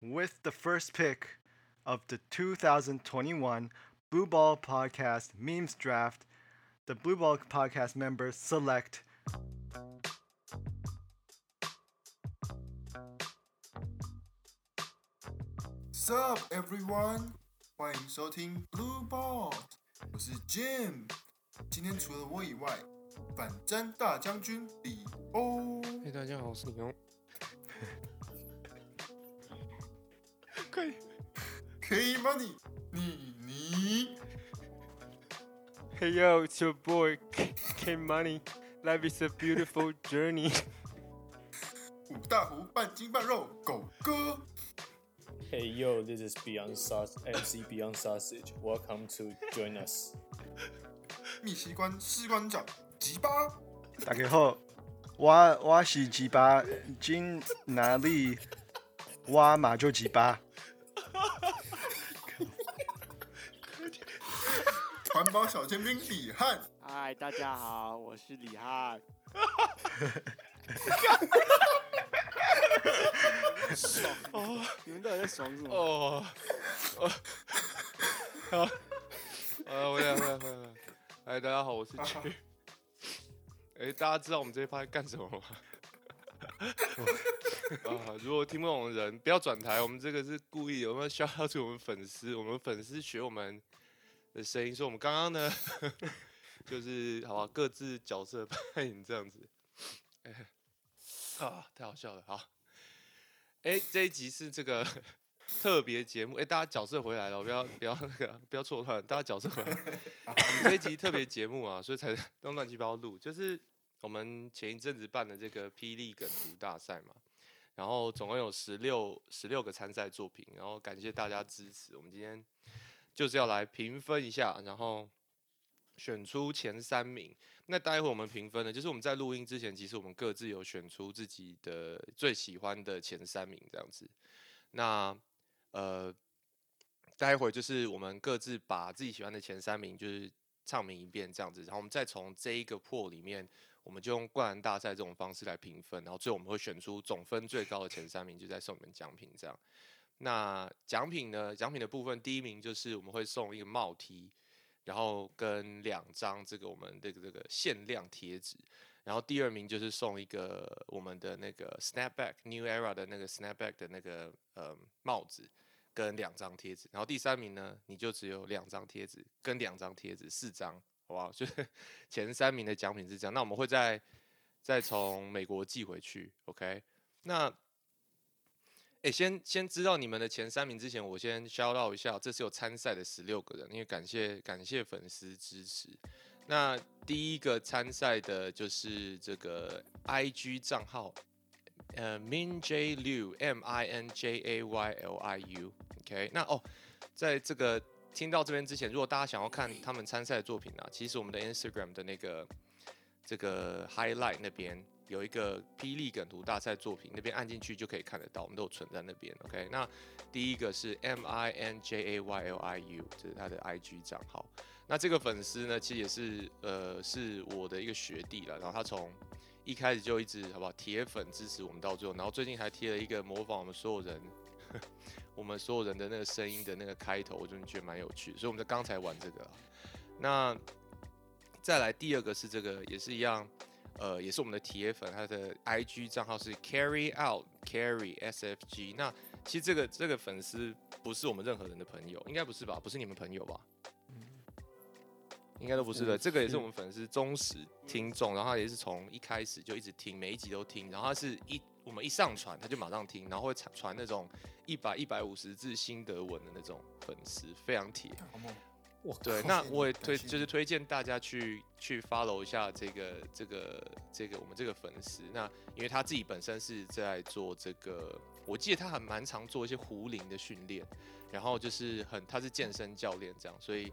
with the first pick of the 2021 Blue Ball Podcast Memes Draft. The Blue Ball Podcast members select Sup everyone，欢迎收听 Blue Ball，我是 Jim。今天除了我以外，反战大将军李欧。嘿，大家好，我是李欧。 K Money，你你 Hey yo, it's your boy K, K Money. Life is a beautiful journey. 五大湖半斤半肉狗哥。 Hey yo, this is Beyond Saus MC Beyond Sausage. Welcome to join us. 密西关士官长吉巴。大家好，我我是鸡巴，今哪里我马就鸡巴。 环保小尖兵李汉。嗨，大家好，我是李汉。爽 哦！你们到底在爽什么？哦，哦，好，呃，回来，回来，回来。哎，大家好，我是曲。哎，大家知道我们这一趴在干什么吗？啊，如果听不懂的人，不要转台。我们这个是故意，我们要消耗出我们粉丝，我们粉丝学我们的声音，说我们刚刚呢，就是好吧，各自角色扮演这样子。哎，啊，太好笑了，好。哎，这一集是这个特别节目，哎，大家角色回来了，不要不要那个不要错乱，大家角色回来。我们这一集特别节目啊，所以才弄乱七八糟录，就是我们前一阵子办的这个霹雳梗图大赛嘛，然后总共有十六十六个参赛作品，然后感谢大家支持，我们今天就是要来评分一下，然后选出前三名。那待会我们评分呢，就是我们在录音之前，其实我们各自有选出自己的最喜欢的前三名这样子。那呃，待会就是我们各自把自己喜欢的前三名就是唱名一遍这样子，然后我们再从这一个破里面，我们就用灌篮大赛这种方式来评分，然后最后我们会选出总分最高的前三名，就再送你们奖品这样。那奖品呢？奖品的部分，第一名就是我们会送一个帽 T。然后跟两张这个我们这个这个限量贴纸，然后第二名就是送一个我们的那个 Snapback New Era 的那个 Snapback 的那个呃帽子跟两张贴纸，然后第三名呢你就只有两张贴纸跟两张贴纸四张，好不好？就是前三名的奖品是这样，那我们会再再从美国寄回去，OK？那。哎，先先知道你们的前三名之前，我先 shout out 一下，这是有参赛的十六个人，因为感谢感谢粉丝支持。那第一个参赛的就是这个 IG 账号，呃，Min J Liu M I N J A Y L I U，OK。那哦，在这个听到这边之前，如果大家想要看他们参赛的作品啊，其实我们的 Instagram 的那个这个 highlight 那边。有一个霹雳梗图大赛作品，那边按进去就可以看得到，我们都有存在那边。OK，那第一个是 M I N J A Y L I U，这是他的 IG 账号。那这个粉丝呢，其实也是呃是我的一个学弟了，然后他从一开始就一直好不好铁粉支持我们到最后，然后最近还贴了一个模仿我们所有人 我们所有人的那个声音的那个开头，我就觉得蛮有趣，所以我们在刚才玩这个。那再来第二个是这个，也是一样。呃，也是我们的铁粉，他的 IG 账号是 Carry Out Carry SFG。那其实这个这个粉丝不是我们任何人的朋友，应该不是吧？不是你们朋友吧？应该都不是的。这个也是我们粉丝忠实听众，然后他也是从一开始就一直听，每一集都听。然后他是一我们一上传他就马上听，然后会传传那种一百一百五十字心得文的那种粉丝，非常铁。对，那我也推就是推荐大家去去 follow 一下这个这个这个我们这个粉丝。那因为他自己本身是在做这个，我记得他还蛮常做一些壶铃的训练，然后就是很他是健身教练这样，所以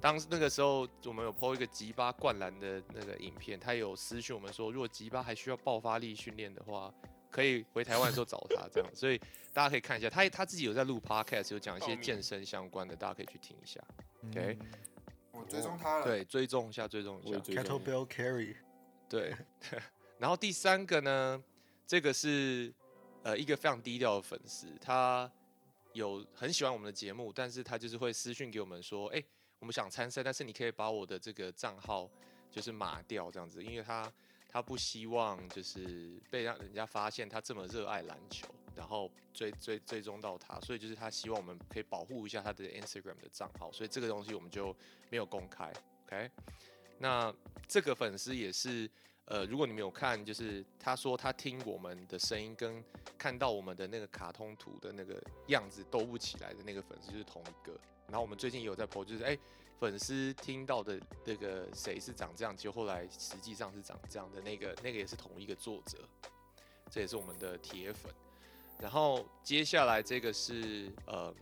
当那个时候我们有 po 一个吉巴灌篮的那个影片，他有私讯我们说，如果吉巴还需要爆发力训练的话。可以回台湾的时候找他，这样，所以大家可以看一下，他他自己有在录 podcast，有讲一些健身相关的，大家可以去听一下。OK，我追踪他了，对，追踪一下，追踪一下。Kettlebell carry，对。然后第三个呢，这个是呃一个非常低调的粉丝，他有很喜欢我们的节目，但是他就是会私讯给我们说，哎、我们想参赛，但是你可以把我的这个账号就是码掉这样子，因为他他不希望就是被让人家发现他这么热爱篮球，然后追追追踪到他，所以就是他希望我们可以保护一下他的 Instagram 的账号，所以这个东西我们就没有公开，OK？那这个粉丝也是，呃，如果你们有看，就是他说他听我们的声音跟看到我们的那个卡通图的那个样子都不起来的那个粉丝就是同一个。然后我们最近也有在播就是哎、粉丝听到的那个谁是长这样，结果后来实际上是长这样的那个那个也是同一个作者，这也是我们的铁粉。然后接下来这个是呃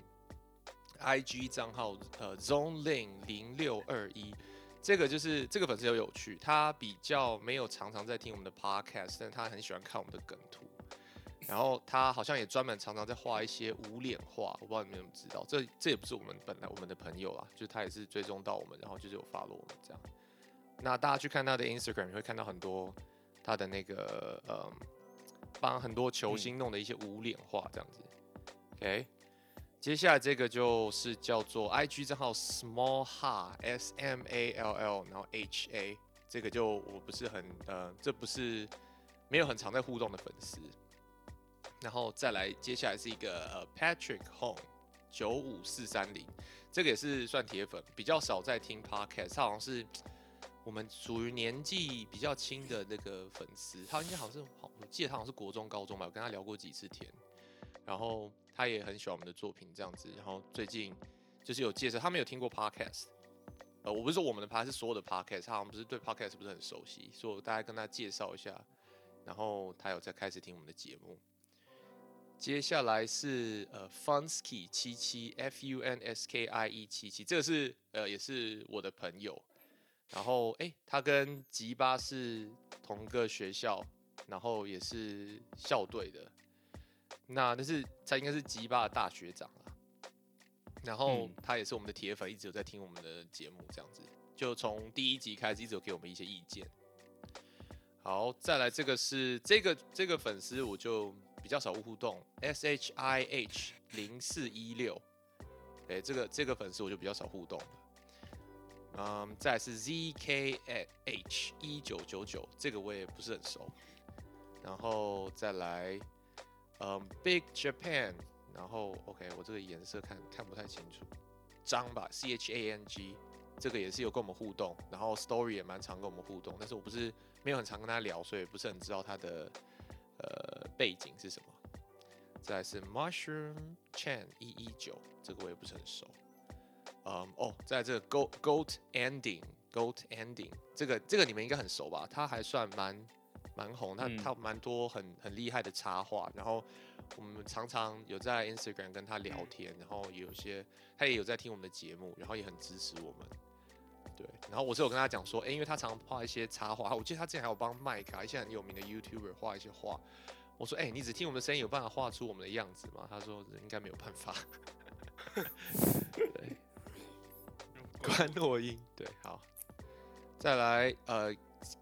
IG 账号呃 Zone Lin 零六二一。这个就是这个粉丝有有趣，他比较没有常常在听我们的 podcast，但他很喜欢看我们的梗图。然后他好像也专门常常在画一些无脸画，我不知道你们有没有知道，这这也不是我们本来我们的朋友啦，就是他也是追踪到我们，然后就是有 follow 我们这样。那大家去看他的 Instagram，你会看到很多他的那个嗯，帮很多球星弄的一些无脸画这样子。OK，接下来这个就是叫做 IG 账号 Small Ha S M A L L，然后 H A，这个就我不是很呃，这不是没有很常在互动的粉丝。然后再来，接下来是一个呃 Patrick Home 九五四三零，这个也是算铁粉，比较少在听 Podcast，他好像是我们属于年纪比较轻的那个粉丝，他应该好像是好，我记得他好像是国中、高中吧，我跟他聊过几次天，然后他也很喜欢我们的作品这样子，然后最近就是有介绍，他没有听过 Podcast。呃，我不是说我们的 Podcast，是所有的 Podcast，他好像不是对 Podcast 不是很熟悉，所以我大概跟他介绍一下，然后他有在开始听我们的节目。接下来是呃 Funsky 七七 F U N S K I E 七七，这个是呃也是我的朋友，然后诶，他跟吉巴是同个学校，然后也是校队的，那那是他应该是吉巴的大学长啦，然后嗯。他也是我们的铁粉，一直有在听我们的节目，这样子，就从第一集开始一直有给我们一些意见。好，再来这个是这个这个粉丝我就比较少互动，S H I H 零四一六，哎，这个这个粉丝我就比较少互动了。嗯，再是 Z K H 一九九九，这个我也不是很熟。然后再来，嗯，Big Japan，然后 OK，我这个颜色看看不太清楚，张吧，C H A N G，这个也是有跟我们互动，然后 Story 也蛮常跟我们互动，但是我不是没有很常跟他聊，所以不是很知道他的呃背景是什么。再来是 Mushroom Chan 一一九，这个我也不是很熟。嗯，哦，在来这个 Goat Goat Ending Goat Ending，这个这个你们应该很熟吧？他还算蛮蛮红，他嗯他蛮多很很厉害的插画，然后我们常常有在 Instagram 跟他聊天，然后有些他也有在听我们的节目，然后也很支持我们。对，然后我是有跟他讲说，哎、因为他常画一些插画，我记得他之前还有帮麦卡一些很有名的 YouTuber 画一些画。我说，哎、你只听我们的声音，有办法画出我们的样子吗？他说应该没有办法。对，关诺音，对，好，再来，呃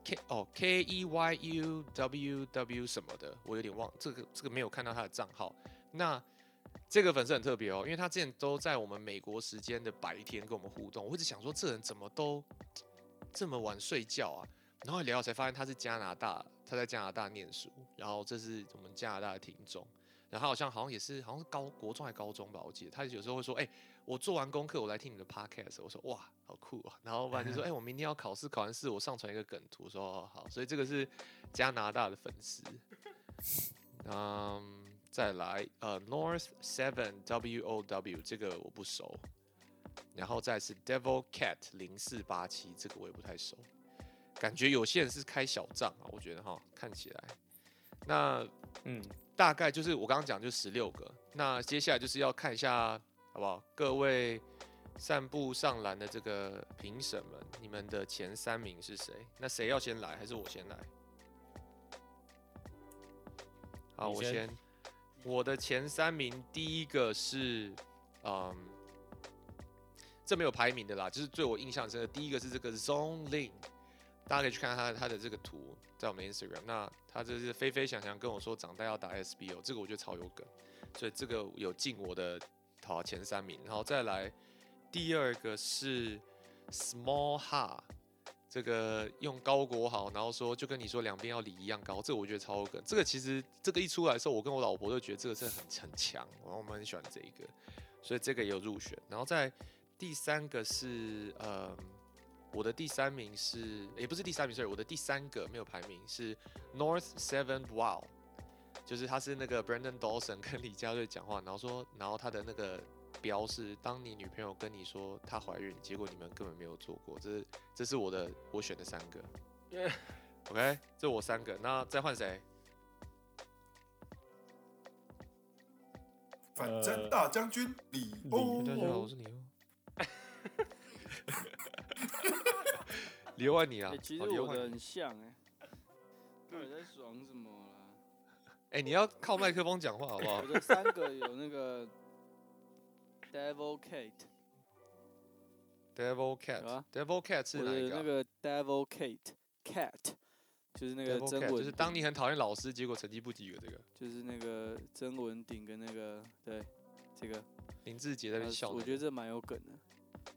，K 哦 K E Y U W W 什么的，我有点忘，这个这个没有看到他的账号。那这个粉丝很特别哦，因为他之前都在我们美国时间的白天跟我们互动，我一直想说这人怎么都这么晚睡觉啊？然后聊才发现他是加拿大，他在加拿大念书，然后这是我们加拿大的听众，然后好像好像也是好像是高国中还高中吧，我记得。他有时候会说，哎、我做完功课我来听你的 podcast，我说哇好酷啊，然后不然就说，哎、我明天要考试，考完试我上传一个梗图，说哦好，所以这个是加拿大的粉丝，嗯，再来呃 North Seven W O W 这个我不熟，然后再是 Devil Cat 零四八七这个我也不太熟。感觉有些人是开小账啊，我觉得哈，看起来。那嗯，大概就是我刚刚讲就十六个，那接下来就是要看一下好不好？各位散步上篮的这个评审们，你们的前三名是谁？那谁要先来，还是我先来？好，先我先。我的前三名，第一个是，嗯，这没有排名的啦，就是对我印象深的，第一个是这个 Zone Link，大家可以去看他他的这个图，在我们 Instagram。那他这是飞飞翔翔跟我说长大要打 SBO，这个我觉得超有梗，所以这个有进我的好前三名，然后再来第二个是 Small Ha，这个用高国豪，然后说就跟你说两边要理一样高，这个我觉得超有梗。这个其实这个一出来的时候，我跟我老婆都觉得这个真的很很强，然后我们很喜欢这一个，所以这个也有入选。然后在第三个是呃，我的第三名是也不是第三名，sorry，我的第三个没有排名是 North Seven Wow，就是他是那个 Brandon Dawson 跟李佳瑞讲话，然后说，然后他的那个标是当你女朋友跟你说她怀孕，结果你们根本没有做过，这是这是我的我选的三个 OK，这我三个，那再换谁？反正大将军李欧，大家好，我是你哦。刘万你啊哎、，其实我的很像哎、到底在爽什么啦？哎、你要靠麦克风讲话好不好？我？的三个有那个 Devil Kate，Devil Cat，有啊。Devil Cat 是我哪一个啊、的那个 Devil Kate Cat，就是那个曾 Cat 文，就是当你很讨厌老师，结果成绩不及格这个。就是那个曾文鼎跟那个对这个，林志杰在那边呃笑、我觉得这蛮有梗的，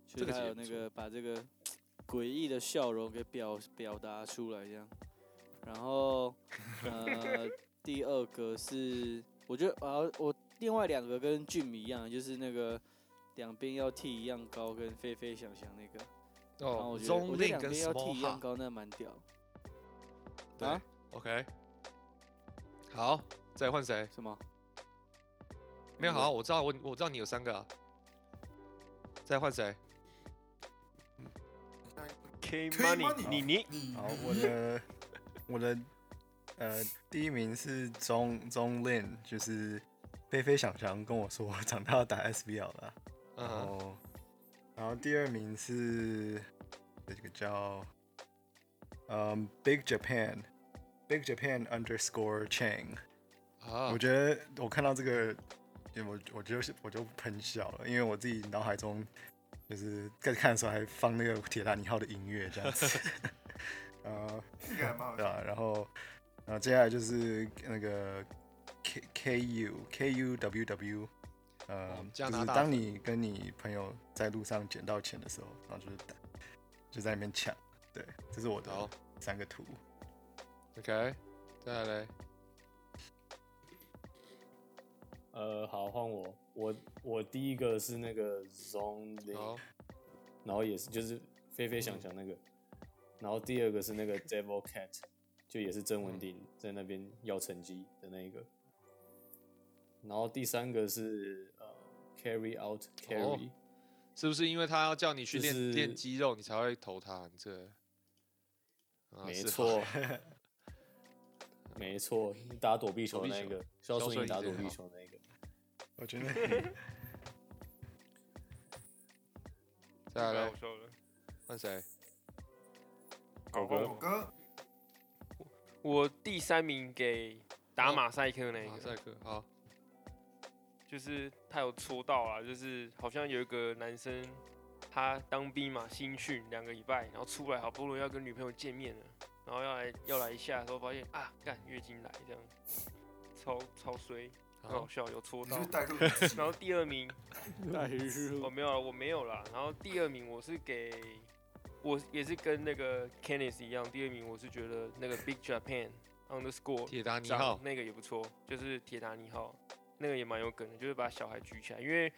就这个是他有那个把这个诡异的笑容给表表达出来这样，然后呃第二个是我觉得啊我另外两个跟俊米一样，就是那个两边要剃一样高，跟飞飞想想那个，哦我觉得我觉得 Link 跟两边要剃一样高，那蛮屌。对、啊 OK，好，再换谁？什么？没有好，我知道我我知道你有三个啊，再换谁？K Money，Money 你你。你好，我的我的呃第一名是钟钟 Lin，就是菲菲想想跟我说我长大要打 SBL 了，然后然后第二名是这个叫嗯 Big Japan。Big Japan underscore Chang，、啊。我，觉得我看到这个，我我就是我就喷笑了，因为我自己脑海中就是在看的时候还放那个铁达尼号的音乐这样子，呃，这个还蛮好。对啊，然后然后接下来就是那个 K K U K U W W，呃就是当你跟你朋友在路上捡到钱的时候，然后就是就在那边抢，对，这是我的好三个图。，OK，再来嘞，呃，好，换我。我我第一个是那个 Zone Link，好，然后也是就是飞飞想想那个，然后第二个是那个 Devil Cat，就也是曾文鼎在那边要成绩的那一个，然后第三个是呃 Carry Out Carry，、是不是因为他要叫你去练就是练肌肉，你才会投他？你这，啊 没错，没错，打躲避球那个，肖肖顺义打躲避球那个，我觉得 再来。嘞我，说了，换谁？狗狗哥，哥，我第三名给打哦马赛克那个，马赛克，好，就是他有戳到啦，就是好像有一个男生，他当兵嘛，新训两个礼拜，然后出来好不容易要跟女朋友见面了，然后要来要来一下的时候，发现啊，干月经来这样，超超衰，很好好，笑，有戳到然后第二名 带入我没有了，我没有啦。然后第二名我是给，我也是跟那个 Kenneth 一样，第二名我是觉得那个 Big Japan underscore 铁达尼号，那个也不错，就是铁达尼号，那个也蛮有梗的，就是把小孩举起来，因为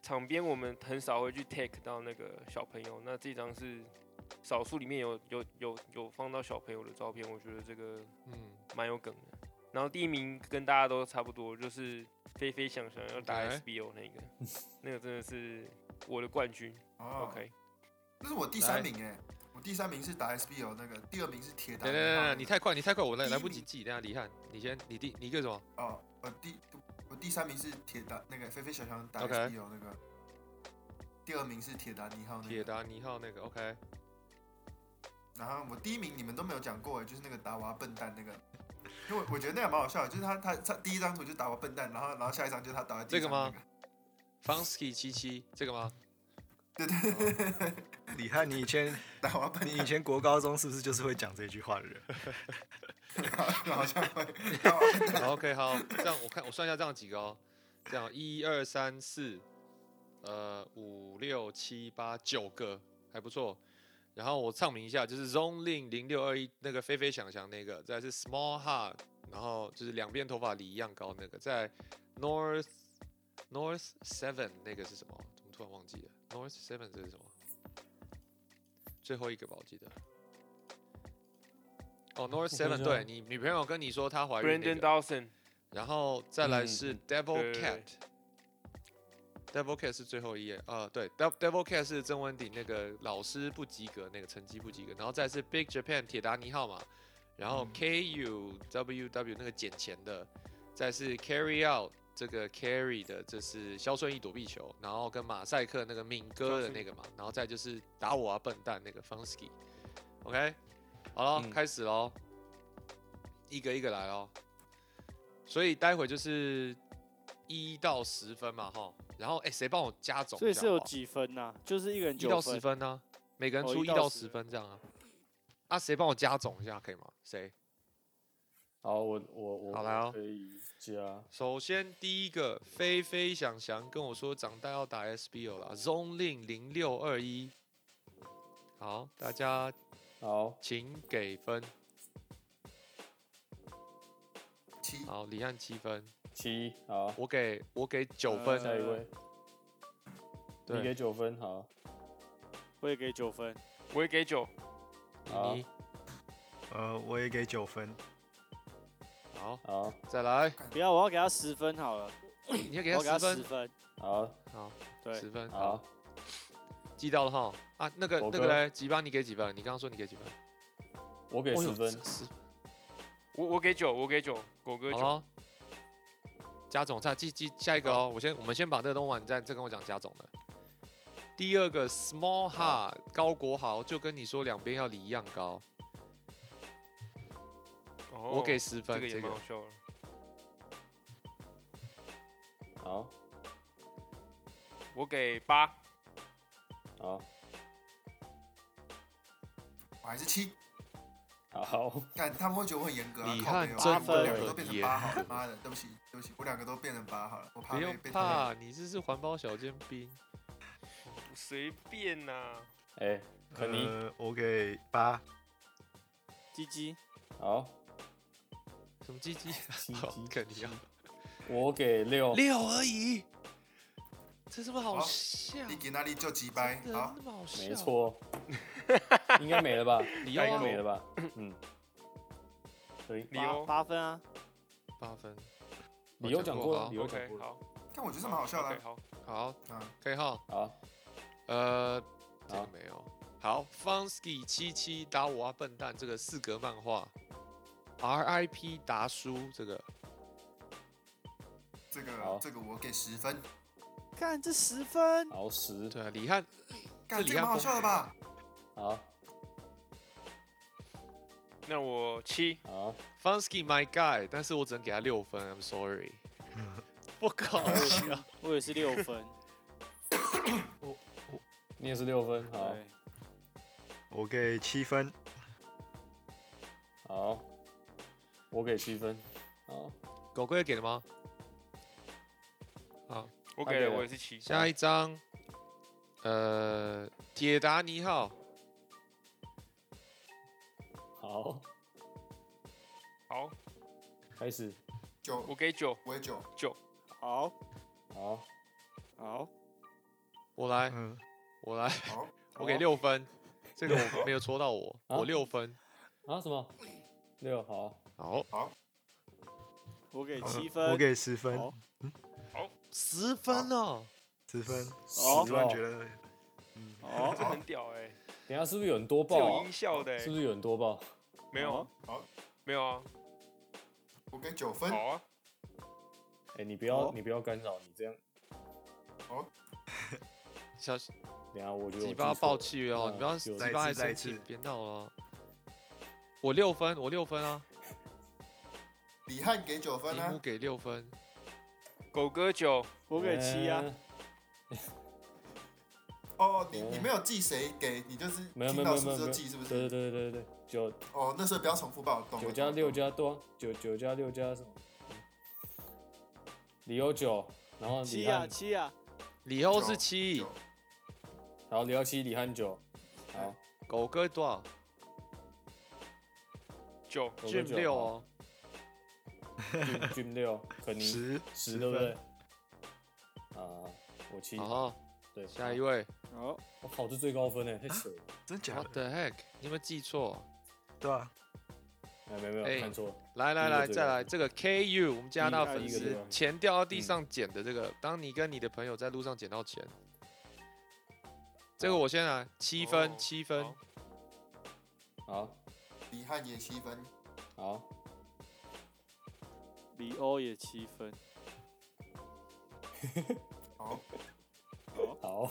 场边我们很少会去 take 到那个小朋友，那这张是少数里面有有有有放到小朋友的照片，我觉得这个嗯，蛮有梗的。然后第一名跟大家都差不多，就是飞飞想想要打 SBO 那个，那个真的是我的冠军。哦 OK，那是我第三名哎，我第三名是打 SBO 那个，第二名是铁达等等。你太快，你太快，我来来不及记，等下李翰，你先，你第你一个什么？哦，我第我第三名是铁达那个飞飞小强打 SBO 那个，第二名是铁达尼号那个，铁达尼号那个，OK，然后我第一名你们都没有讲过哎，就是那个达娃笨蛋那个，因为我我觉得那个蛮好笑的，就是他他他第一张图就打我笨蛋，然后然后下一张就是他打在地这个吗上那个？Fonsky 七七这个吗？对对对对，李翰，你以前 打我笨你以前国高中是不是就是会讲这句话的人？蛋，好像会，OK，好，这样我看我算一下这样几个哦，这样一二三四呃五六七八九个，还不错。然后我唱名一下，就是 Zone Lin 零六二一那个飞飞翔翔那个，再来是 Small Heart，然后就是两边头发理一样高那个，在 North North Seven 那个是什么？怎么突然忘记了？North Seven 这是什么？最后一个吧，我记得。哦，North Seven，对你女朋友跟你说她怀孕那 Brandon，Dawson，然后再来是嗯 Devil 对对 Cat。Devil Cat 是最后一页，呃，对 Devil Cat 是曾文鼎那个老师不及格，那个成绩不及格，然后再是 Big Japan 铁达尼号嘛，然后 KU WW 那个捡钱的，再是 Carry Out 这个 Carry 的，这是肖顺义躲避球，然后跟马赛克那个敏哥的那个嘛，然后再就是打我啊笨蛋那个 Funsky，OK，、好了，嗯。开始喽，一个一个来喽，所以待会就是一到十分嘛，哈，然后哎，谁帮我加总？所以是有几分呐、就是一个人九一到十分呢、每个人哦出一到十分这样啊。啊，谁帮我加总一下可以吗？谁？好，我我我好来哦可以加。首先第一个，飞飞翔翔跟我说长大要打 SBO 了，Zone Lin 零六二一。好，大家好，请给分。七好，李汉七分，七，好，我给我给九分。呃下一位，你给，九分，好，我也给九。分。我也给九。好。你？呃，我也给九分。好，好，再来，不要，我要给他十分好了，你要给他他十分，十分。好，好，对。十，分，好。好，，记到了哈。啊，那个那个嘞，几分你给几分？你刚刚说你给几分？我给十分，十我我给九，我给九，狗哥九。加总再记记下一个哦。我先我们先把这个弄完，你再再跟我讲加总的。第二个 small heart 高国豪就跟你说两边要离一样高，我给哦十分这个也这个蛮好笑的。好，我给八。好，我还是七。好，看他们会觉得我很严格啊，李靠背哦。汉真我的两个都变成八好了，妈的，对不起，对不起，我两个都变成八好了，我怕不用被被怕，你这是环保小尖兵。随便呐、哎，肯尼，呃，我给八。鸡鸡，好，什么鸡鸡？鸡好鸡肯定要我给六，六而已，这是不是好笑？你给那里就几掰，真的好，那么好笑？没，错，应该没了吧？理应该由没了吧？嗯，可以，八理由八分啊，八分。理由讲过了，好理由讲 OK，过。了，好，但我觉得这蛮好笑的。好，好，啊，可以哈。好，呃，这个好没有。好，Funsky 七七打我啊笨蛋，这个四格漫画，RIP 达叔这个。这好。个这个我给十分，看这十分，好十，对啊，李汉干这蛮好笑的吧？好，那我七。好，Funsky my guy，但是我只能给他六分，I'm sorry。不搞笑，我也是六分。你也是六分，好，我给七分。好，我给七分，好，狗哥也给了吗？好，我给我也是七。下一张，呃，铁达尼号，好，好，开始，九，我给九。我也九，好，好，好，我来，嗯，我来，好，我给六分，这个我没有戳到我，啊？我六分。啊，什么？六，好，好，好。我给呃七分。我给十分。好十分哦。十分。好突然觉得，嗯，哦这很屌哎、等下是不是有人多爆有啊？音效的、欸，是不是有人多爆？没有啊？好，没有啊？我给九分，好啊，哎，你不要，好你不要干扰，你这样，小等下我觉得我鸡巴记错了爆气哦，嗯你不要有鸡巴还生气，别闹了哦。我六分，我六分啊，李汉给九分啊，铃木给六分，狗哥九，我给七啊。嗯哦，你嗯你没有记谁给，你就是没有没听到没有记是不是？对对？对对对，九哦，那时候不要重复报，懂了九加六，加多，九九加六加什么？理由九，然后李七啊汉七啊，李欧九是七。九，好，李耀七，李汉九，好，狗哥多少？九狗哥俊九好六哦，俊俊六，肯尼十十，对不对？啊，我七，好，对，下一位好，我考，这最高分呢，太扯了，真假，What 的？the heck？你有没有记错？对啊，哎，没有没哎有，看错，来来来，再来这个 KU，我们加拿大粉丝钱掉到地嗯上捡的这个，当你跟你的朋友在路上捡到钱，这个我先来七分哦七分好，好，李汉也七分，好，李欧也七分，好，好，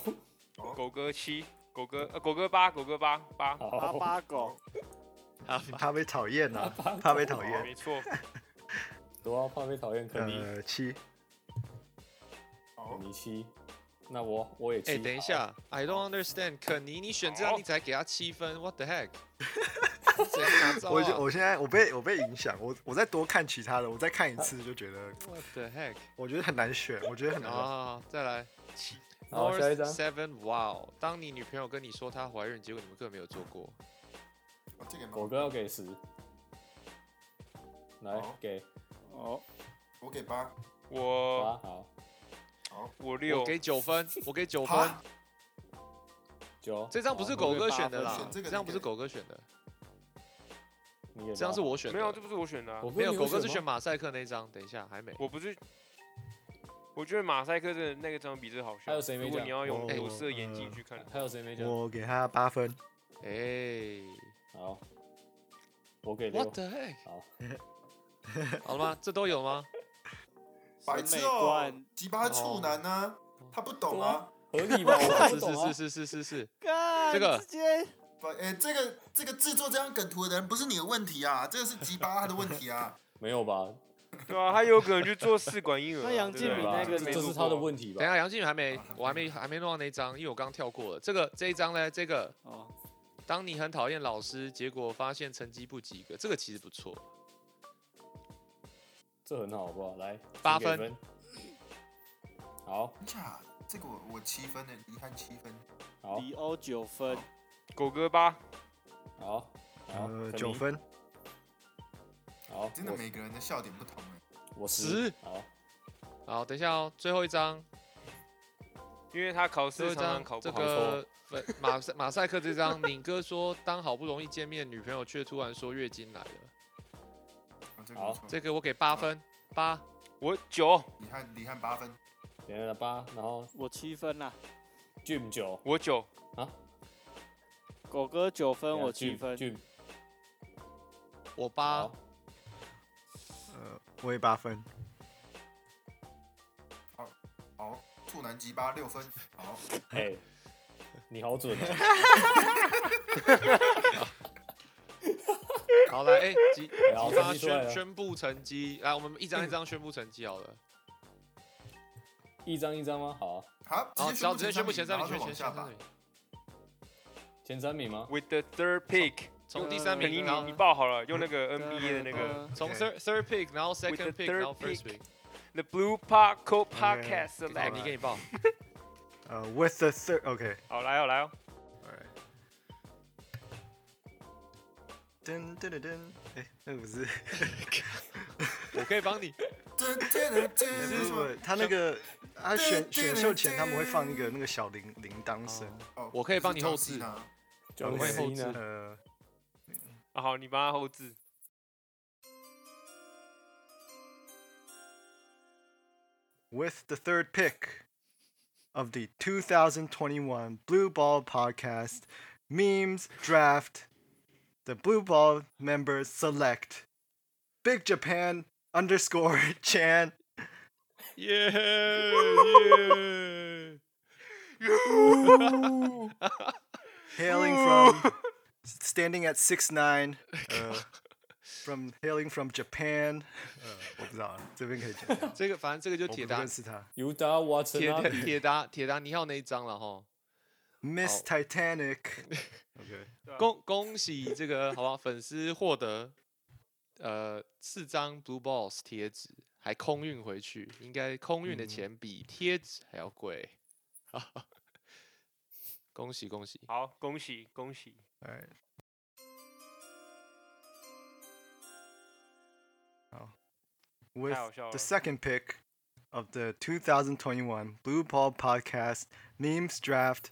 好，狗哥七，狗哥呃狗哥八，狗哥八八，八，八狗，怕被讨厌呐八，怕被讨厌。没错，多啊，怕被讨厌，肯尼，呃，七，好。肯，尼七，那我我也七，哎，等一下，I don't understand，肯尼你选这样你才给他七分，What the heck？我我现在我被我被影响，我我再多看其他的，我再看一次就觉得？What the heck？我觉得很难选，我觉得很难选。啊，再来。好，下一张 Seven Wow，当你女朋友跟你说她怀孕，结果你们根本没有做过，哦这个蛮狗哥要给十，来好给哦，我给八，八，我好，好，我我六，给九分，我给九分 哈。九，这张不是狗哥选的啦选，这个这张不是狗哥选的，你给这张是我选的。没有，这不是我选的没有，狗哥是选马赛克那张，等一下还没。我不是。我觉得马赛克的那个张比这好笑。还有谁没讲如果你要用我有色眼镜呃去看，还有谁没讲？我给他八分，哎好，我给六 heck？好，好了吗？这都有吗？白痴哦观，，鸡巴处男呢，他不懂啊，合理吗？是是是是是是是，干这个直接不，哎，这个这个制作这张梗图的人不是你的问题啊，这个是鸡巴他的问题啊，没有吧？对啊，他有可能去做试管婴儿啊。那杨对不对敬敏那个这是他的过问题吧等一？下杨靖宇还没，我还没还没弄到那一张，因为我刚刚跳过了。这个这一张呢，这个哦，当你很讨厌老师，结果发现成绩不及格，这个其实不错。这很好，好不好？来，八分。好，真假？这个我我七分的，遗憾七分，好，李欧九分，狗哥八，好，好，呃，九分，好，真的每个人的笑点不同哎，我十。好，好，等一下哦，最后一张，因为他考试常常张这考不好。个马赛马赛克这张，敏哥说当好不容易见面，女朋友却突然说月经来了，这个不错，这个我给八分，八。我九，李汉李汉八分，等一下八，然后我七分啦，Jim 九，我九，狗哥九分，我七分，Jim。我八。好，呃，我也八分，好，处男鸡巴六分，好，哎，你好准哦，好来，哎，几好几发宣宣布成绩，来，我们一张一张宣布成绩好了。一张一张吗？好啊，好，然后直接宣布前前三名，全前下吧。前三名吗？with the third pick，从第三名，肯尼然后你你报好了，用那个 NBA 的那个从 third third pick，然后 second pick，然后 first pick。The Blue Park Co Podcast 好，Select。你给你报。呃，with the third，OK，好，来哦，来哦。噔噔噔噔，哎，那个不是，我可以帮你。噔噔噔不是不噔是，他那个他选选秀前他们会放一个那个小铃铃铛声，哦我可以帮你后置。希呢就我会后置。啊，好，你帮他后置。with the third pick of the 2021 Blue Ball Podcast Memes Draft, the Blue Ball members select Big Japan underscore Chan, 耶耶！ hailing from standing at six nine, uh, from hailing from Japan. 呃，我不知道，这边可以讲讲。这个反正这个就铁达我不认识他。犹达瓦城铁达啊比，铁达铁达尼号那一张了哈。 Miss Titanic. OK，恭恭喜这个好吧，粉丝获得呃四张 Blue Balls 贴纸，还空运回去，应该空运的钱比贴纸还要贵。恭喜恭喜！好，恭喜恭喜！All right. Oh. With 太好笑了 the。second pick of the 2021 Blue Ball Podcast Memes Draft,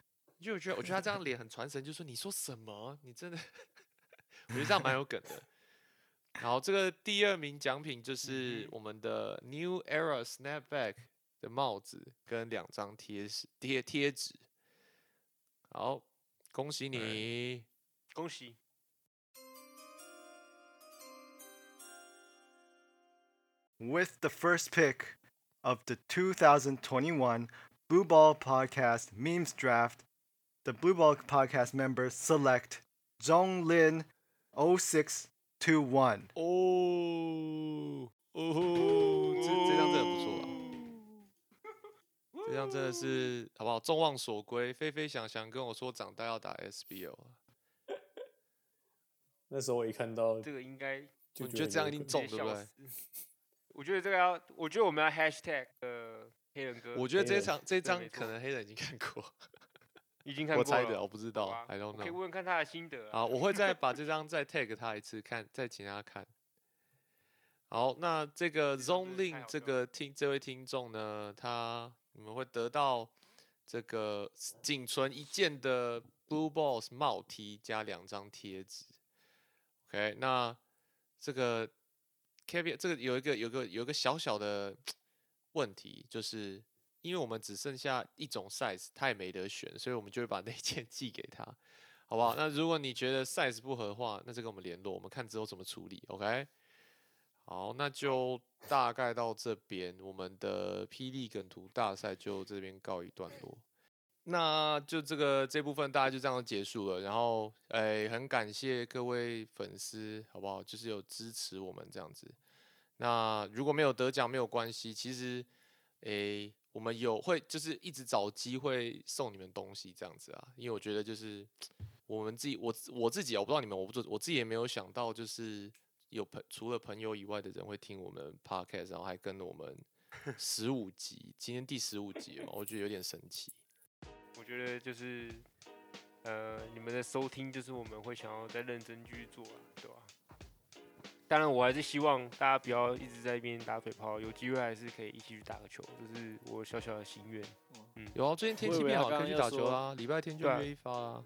就觉得我觉得他这张脸很传神，就说你说什么？你真的，我觉得这样蛮有梗的。然后这个第二名奖品就是我们的 New Era Snapback 的帽子跟两张贴纸贴贴纸。好，恭喜你！恭喜！With the first pick of the 2021 Blue Ball Podcast Memes Draft, the Blue Ball Podcast members select Zhonglin 0621. 哦哦，这这张真的不错啊，这张真的是好不好？众望所归，飞飞想想跟我说长大要打 SBL 啊。那时候我一看到这个应该就我觉得这样一定有中，对不对？我觉得这个要，我觉得我们要 hashtag 呃黑人哥，我觉得这场这张可能黑人已经看过，已经看过了我猜的，我不知道，I don't know。问问看他的心得啊。好，我会再把这张再 tag 他一次，看再请他看。好，那这个 Zone Link 这个听这位听众呢，他你们会得到这个仅存一件的 Blue Balls 帽 T 加两张贴纸。OK，那这个 Kevin 这个有一个有个有一个小小的问题，就是因为我们只剩下一种 size，他也没得选，所以我们就会把那件 寄给他。好不好？那如果你觉得 size 不合的话，那就跟我们联络，我们看之后怎么处理。OK，好，那就大概到这边，我们的霹雳梗图大赛就这边告一段落。那就这个这部分大概就这样结束了。然后，诶、很感谢各位粉丝，好不好？就是有支持我们这样子。那如果没有得奖没有关系，其实，诶、我们有会就是一直找机会送你们东西这样子啊，因为我觉得就是我们自己，我我自己啊，我不知道你们，我不知我自己也没有想到，就是有朋除了朋友以外的人会听我们 podcast，然后还跟了我们 十五集，今天第十五集嘛，我觉得有点神奇。我觉得就是呃，你们的收听就是我们会想要再认真去做啊，对吧、当然，我还是希望大家不要一直在一边打嘴炮，有机会还是可以一起去打个球，这是我小小的心愿。嗯有啊，最近天气变好，可以去打球啊，礼拜天就对啊约一发啊。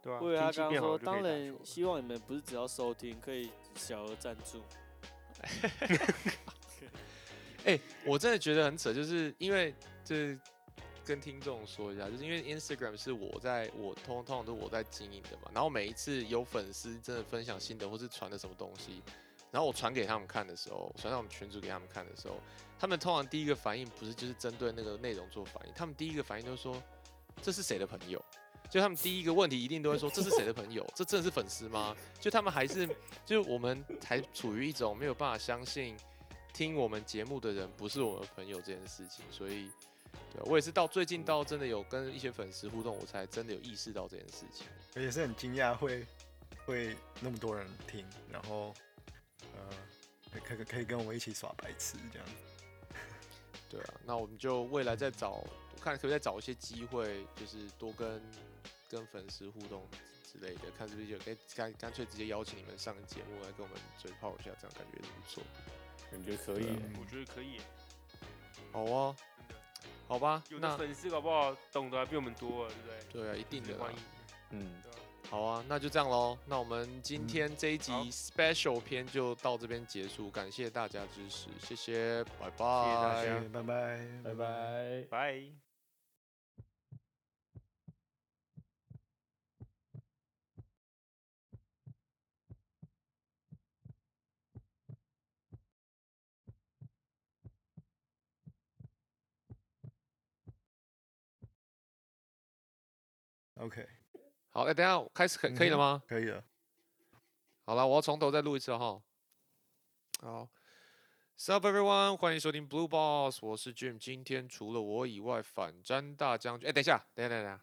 对吧、我以为他天气刚刚说，变好就可以当然打球了希望你们不是只要收听，可以小额赞助。哎、我真的觉得很扯，就是因为这跟听众说一下，就是因为 Instagram 是我在我通通常都我在经营的嘛，然后每一次有粉丝真的分享心得或是传的什么东西，然后我传给他们看的时候，传到我们群组给他们看的时候，他们通常第一个反应不是就是针对那个内容做反应，他们第一个反应都是说这是谁的朋友。就他们第一个问题一定都会说这是谁的朋友？这真的是粉丝吗？就他们还是就我们还处于一种没有办法相信听我们节目的人不是我们朋友这件事情，所以对我也是到最近到真的有跟一些粉丝互动，我才真的有意识到这件事情。而且是很惊讶会会那么多人听，然后呃可可可以跟我们一起耍白痴这样。对啊，那我们就未来再找，看可不可以再找一些机会，就是多跟跟粉丝互动之类的，看是不是有可以干干脆直接邀请你们上节目来跟我们嘴炮一下，这样感觉也不错。感觉可以啊。我觉得可以，好啊。好吧，那有的粉丝搞不好懂得还比我们多了，对不对？对啊，一定的啦欢迎，嗯，好啊，那就这样喽。那我们今嗯天这一集 special 篇就到这边结束，感谢大家支持，谢谢，拜拜，谢谢大家拜拜，拜拜。拜。OK，好，哎、等一下开始可可以了吗？可以了。好了，我要从头再录一次哈。好，Sup everyone，欢迎收听 Blue Boss，我是 Jim。今天除了我以外，反战大将军。哎、等一下，等一下，等一下，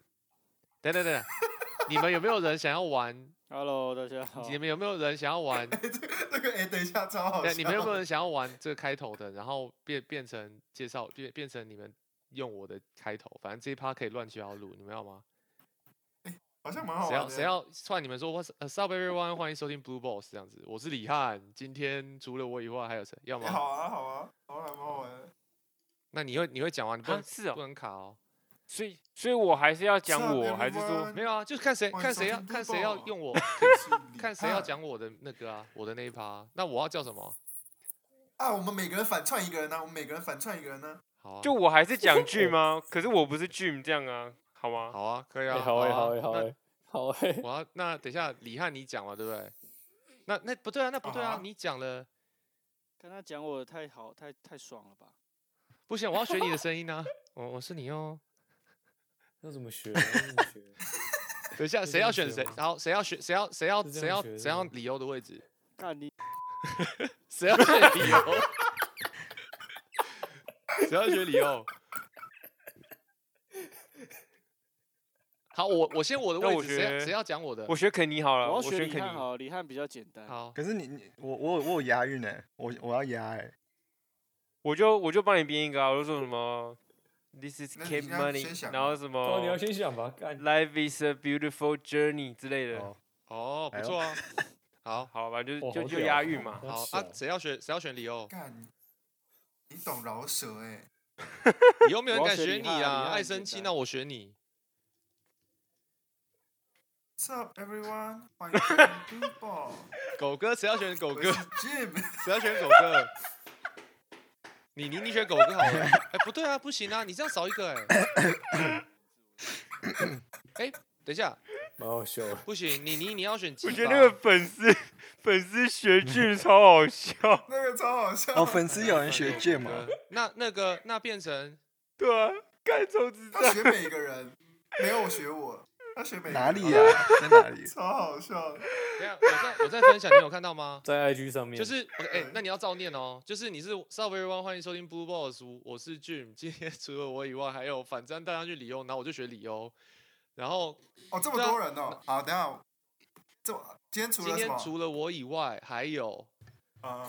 等等等等，你们有没有人想要玩？Hello，大家好。你们有没有人想要玩？这个哎、等一下，超好。你们有没有人想要玩这个开头的？然后变变成介绍，变变成你们用我的开头，反正这一趴可以乱七八糟录，你们要吗？好像蛮好谁玩的。要谁要串你们说 What's up everyone？欢迎收听 Blue Boss 这样子，我是李汉。今天除了我以外还有谁？要吗？哎好啊，好啊，好啊，蛮好玩的。那你会你会讲完，你不能啊是哦不能卡哦。所以所以我还是要讲我，还是说没有啊，就是看谁看谁要看谁要用我，看谁要讲我的那个啊，我的那一趴。那我要叫什么？啊，我们每个人反串一个人呢、我们每个人反串一个人呢、好啊，就我还是讲 Jim 吗？可是我不是 Jim 这样啊，好吗？好啊，可以啊。哎好哎啊好哎好那哎好哎，我要那等一下李汉你讲嘛，对不对？那那不对啊，那不对啊啊，你讲了跟他讲我太好，太太爽了吧？不行，我要学你的声音啊。我我是你哦。那怎么学？那怎么学？等一下，谁要选谁？然后谁要选？谁要谁要谁要谁要吗理由的位置？干你！谁要选理由？谁要选理由？好，我我先我的那我位置，谁谁要讲我的？我学肯尼好了，我要学选肯尼。好了，李汉比较简单。好，可是你你我我有我有押韵哎，我我要押哎。我就我就帮你编一个啊，我就说什么 This is 那 keep money，想然后什哦，你要么先想吧，干。Life is a beautiful journey 之类的。哦，哦，不错啊。好，好吧，就哦就就押韵嘛。好小啊，谁要选谁要选李欧？干，你你懂饶舌哎、以后没有人我要敢选你李汉李啊，汉很简爱生气，单那我选你。What's up everyone？欢迎收听 Blue Ball，狗哥，谁要选狗哥？Jim。谁要选狗哥？你你你选狗哥好了。哎，不对啊，不行啊，你这样少一个哎。哎，等一下，蛮好笑的。不行，你你你要选鸡巴。我觉得那个粉丝粉丝学俊超好笑。那个超好笑。哦，粉丝有人学剑嘛？呃那那个那变成对啊，干超智障。他学每个人，没有学我，哪里呀、在哪里？超好笑的。等下，我在我在分享，你有看到吗？在 IG 上面，就是我哎、那你要照念哦。就是你是 Sup everyone，欢迎收听 Blue Boss，我我是 Jim。今天除了我以外，还有反战大将军李欧，然后我就学李欧。然后哦，这么多人哦。好，等下，这今天除今天了什么？除了我以外，还有啊、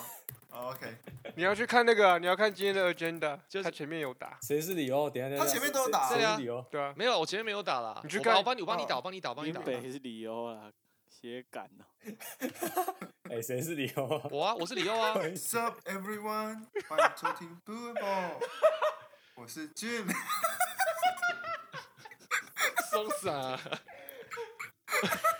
哦、，OK。你要去看那个啊，你要看今天的 agenda，就是他前面有打。谁是理由？等一下等一下，他前面都有打谁对啊是理由？对啊，没有？我前面没有打啦。你去看我帮我帮你，我帮你打，帮你打，我帮你林打。北是理由啊，写感哦。哎，谁是理由啊？我啊，我是李欧啊。What's up everyone？欢迎收听 Blue Ball，我是 Jim。松散。我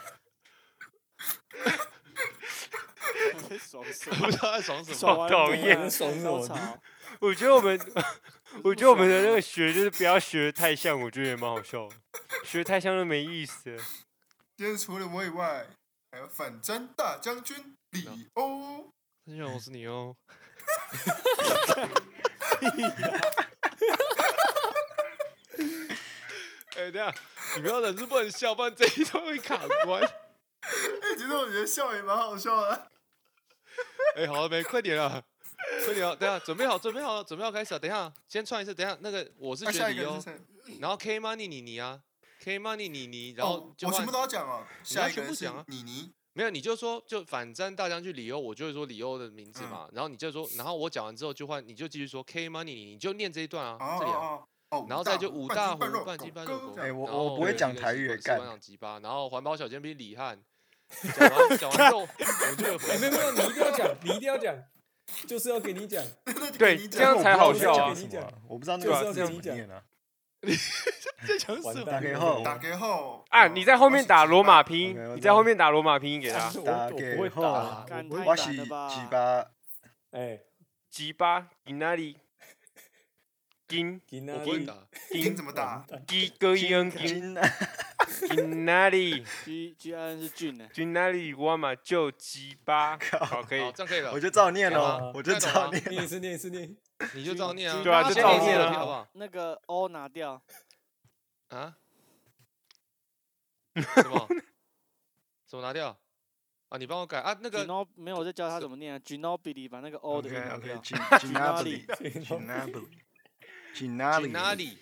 在爽什 不？知道在爽什么。讨厌啊爽什么我觉得我们，我觉得我们的那个学就是不要学太像，我觉得也蛮好笑的。学太像就没意思。今天除了我以外，还有反战大将军李欧。大家好，我是你哦。哎、等一下，你不要忍住不能笑，不然这一段会卡关。哎、其实我觉得笑也蛮好笑的。哎、好了没？快点啊！快点啊！等下，准备好，准备好了，准备好开始了。等一下，先串一次。等一下，那个我是那、学理哦下一个人是，谁？然后 K money 你你啊，K money 你你，然后哦，就换我全部都要讲啊。你要下一个全部讲啊你你。没有，你就说就反正大家去李欧，我就会说李欧的名字嘛。然后你就说，然后我讲完之后就换，你就继续说 K money 你，你就念这一段啊，哦这里啊。哦哦。然后再就五大湖半斤半肉狗，哎我然后我不会讲台语也干西瓜西瓜长鸡巴，然后环保小尖兵李汉，讲完讲完之后，我就会回哎，没有没有，你一定要讲，你一定要讲，就是要给你讲。对这样才好笑啊。我不知道你我不知道那个字这样念啊。在讲什么？打给后打给后。啊，你在后面打罗马拼音，你在后面打罗马拼音给他。打。给后。啊，我是鸡巴，哎，鸡巴，你那里？金我不会打，金怎么打？鸡哥一恩金，金啊，金那里？G G N 是俊呢，金哪里？我嘛就鸡巴。好，可以好，。这样可以了我，就照念好哦，我就照念。念一次念一次念。你就照念啊，对啊就照念啊了好不好？那个 O 拿掉，啊，什么？什么拿掉？啊，你帮我改啊，那个没有我在教他怎么念啊，Ginobili 把那个 O 的 OK 给拿 OK 掉。Ginobili Ginobili 哪里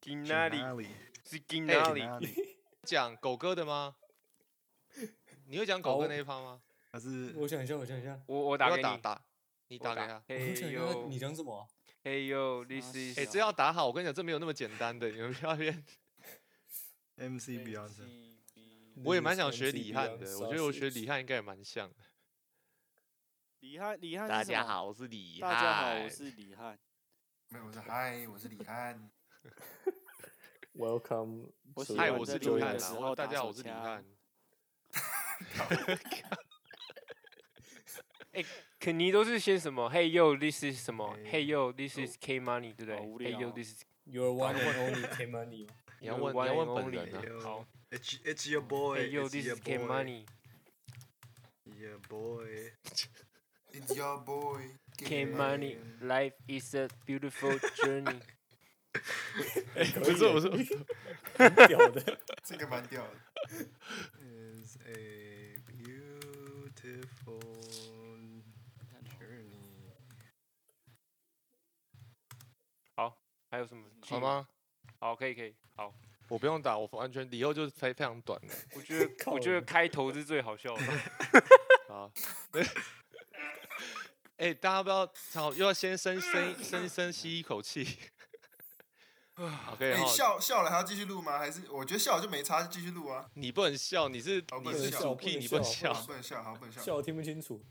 金哪里 Ginobili 是金哪里讲狗哥的吗？你会讲狗哥那一趴吗？还是我想一下，我想一下，我我我打给你。要打打，你打给他。我嘿想一下，呦你讲什么哎？呦，This 啊 is 哎，这要打好，我跟你讲，这没有那么简单的，你们不要变。MC Beyonce 我也蛮想学李翰的，我觉得我学李翰应该也蛮像的。李翰，李大家好，我是李翰。大家好，我是李翰。没有，我是嗨，我是李翰。Welcome，我喜嗨，我是李翰啊！我时候打大家好，我是李手枪翰。肯尼都是些什么？Hey yo，this is 什么哎？Hey yo，this is K money，对不对？Hey yo，this is Your one and only K money 吗？你要问，你要问本人啊。好 It's It's your boy，Hey yo，this is K money。Yeah boy It's your boy. K money, life is a beautiful journey。不是，我是很屌的。这个蛮屌的。is a beautiful journey 还有什么？好？吗？好，可以可以。好，我不用打，我完全以后就是非非常短的。我觉得 我觉得开头是最好笑的。好，哎、大家不要，好，又要先深深深深吸一口气。好，可以哎、笑笑了还要继续录吗？还是我觉得笑了就没差，就继续录啊。你不能笑，你是你是主 key，你不能笑笑。不能笑，好，不能笑。笑我听不清楚。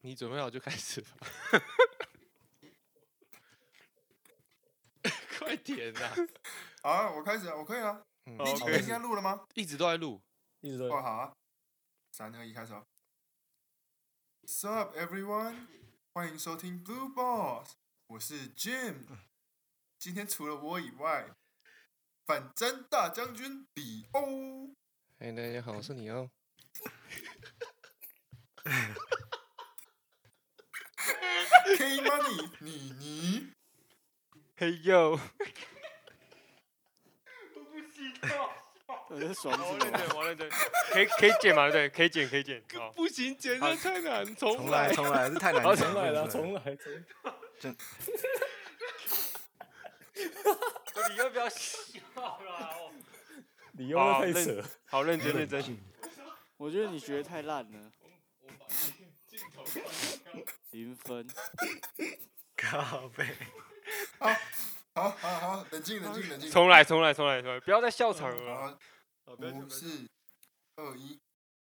你准备好就开始吧。快点呐、好啊，我开始啊，我可以啊。嗯你已经 OK 你现在录了吗？一直都在录。哦，一直都好啊。三二一，开始哦。What's up, everyone？欢迎收听 Blue Balls，我是 Jim。今天除了我以外，反战大将军李欧。哎、大家好，我是你哦。K Money，你你。Hey yo，我在爽我什么？认真，我认真。可以可以剪嘛？对，可以剪，可以剪。好，不行，简好单太难，重重来重来，这太难重来了，了，重来，重你要不要笑啦？哦 你用的好认太扯。好认真认真。我觉得你学的太烂了。零分，靠背。好好好，冷静冷静冷静。重来重来重来重来，不要再笑场了。好，五四二一，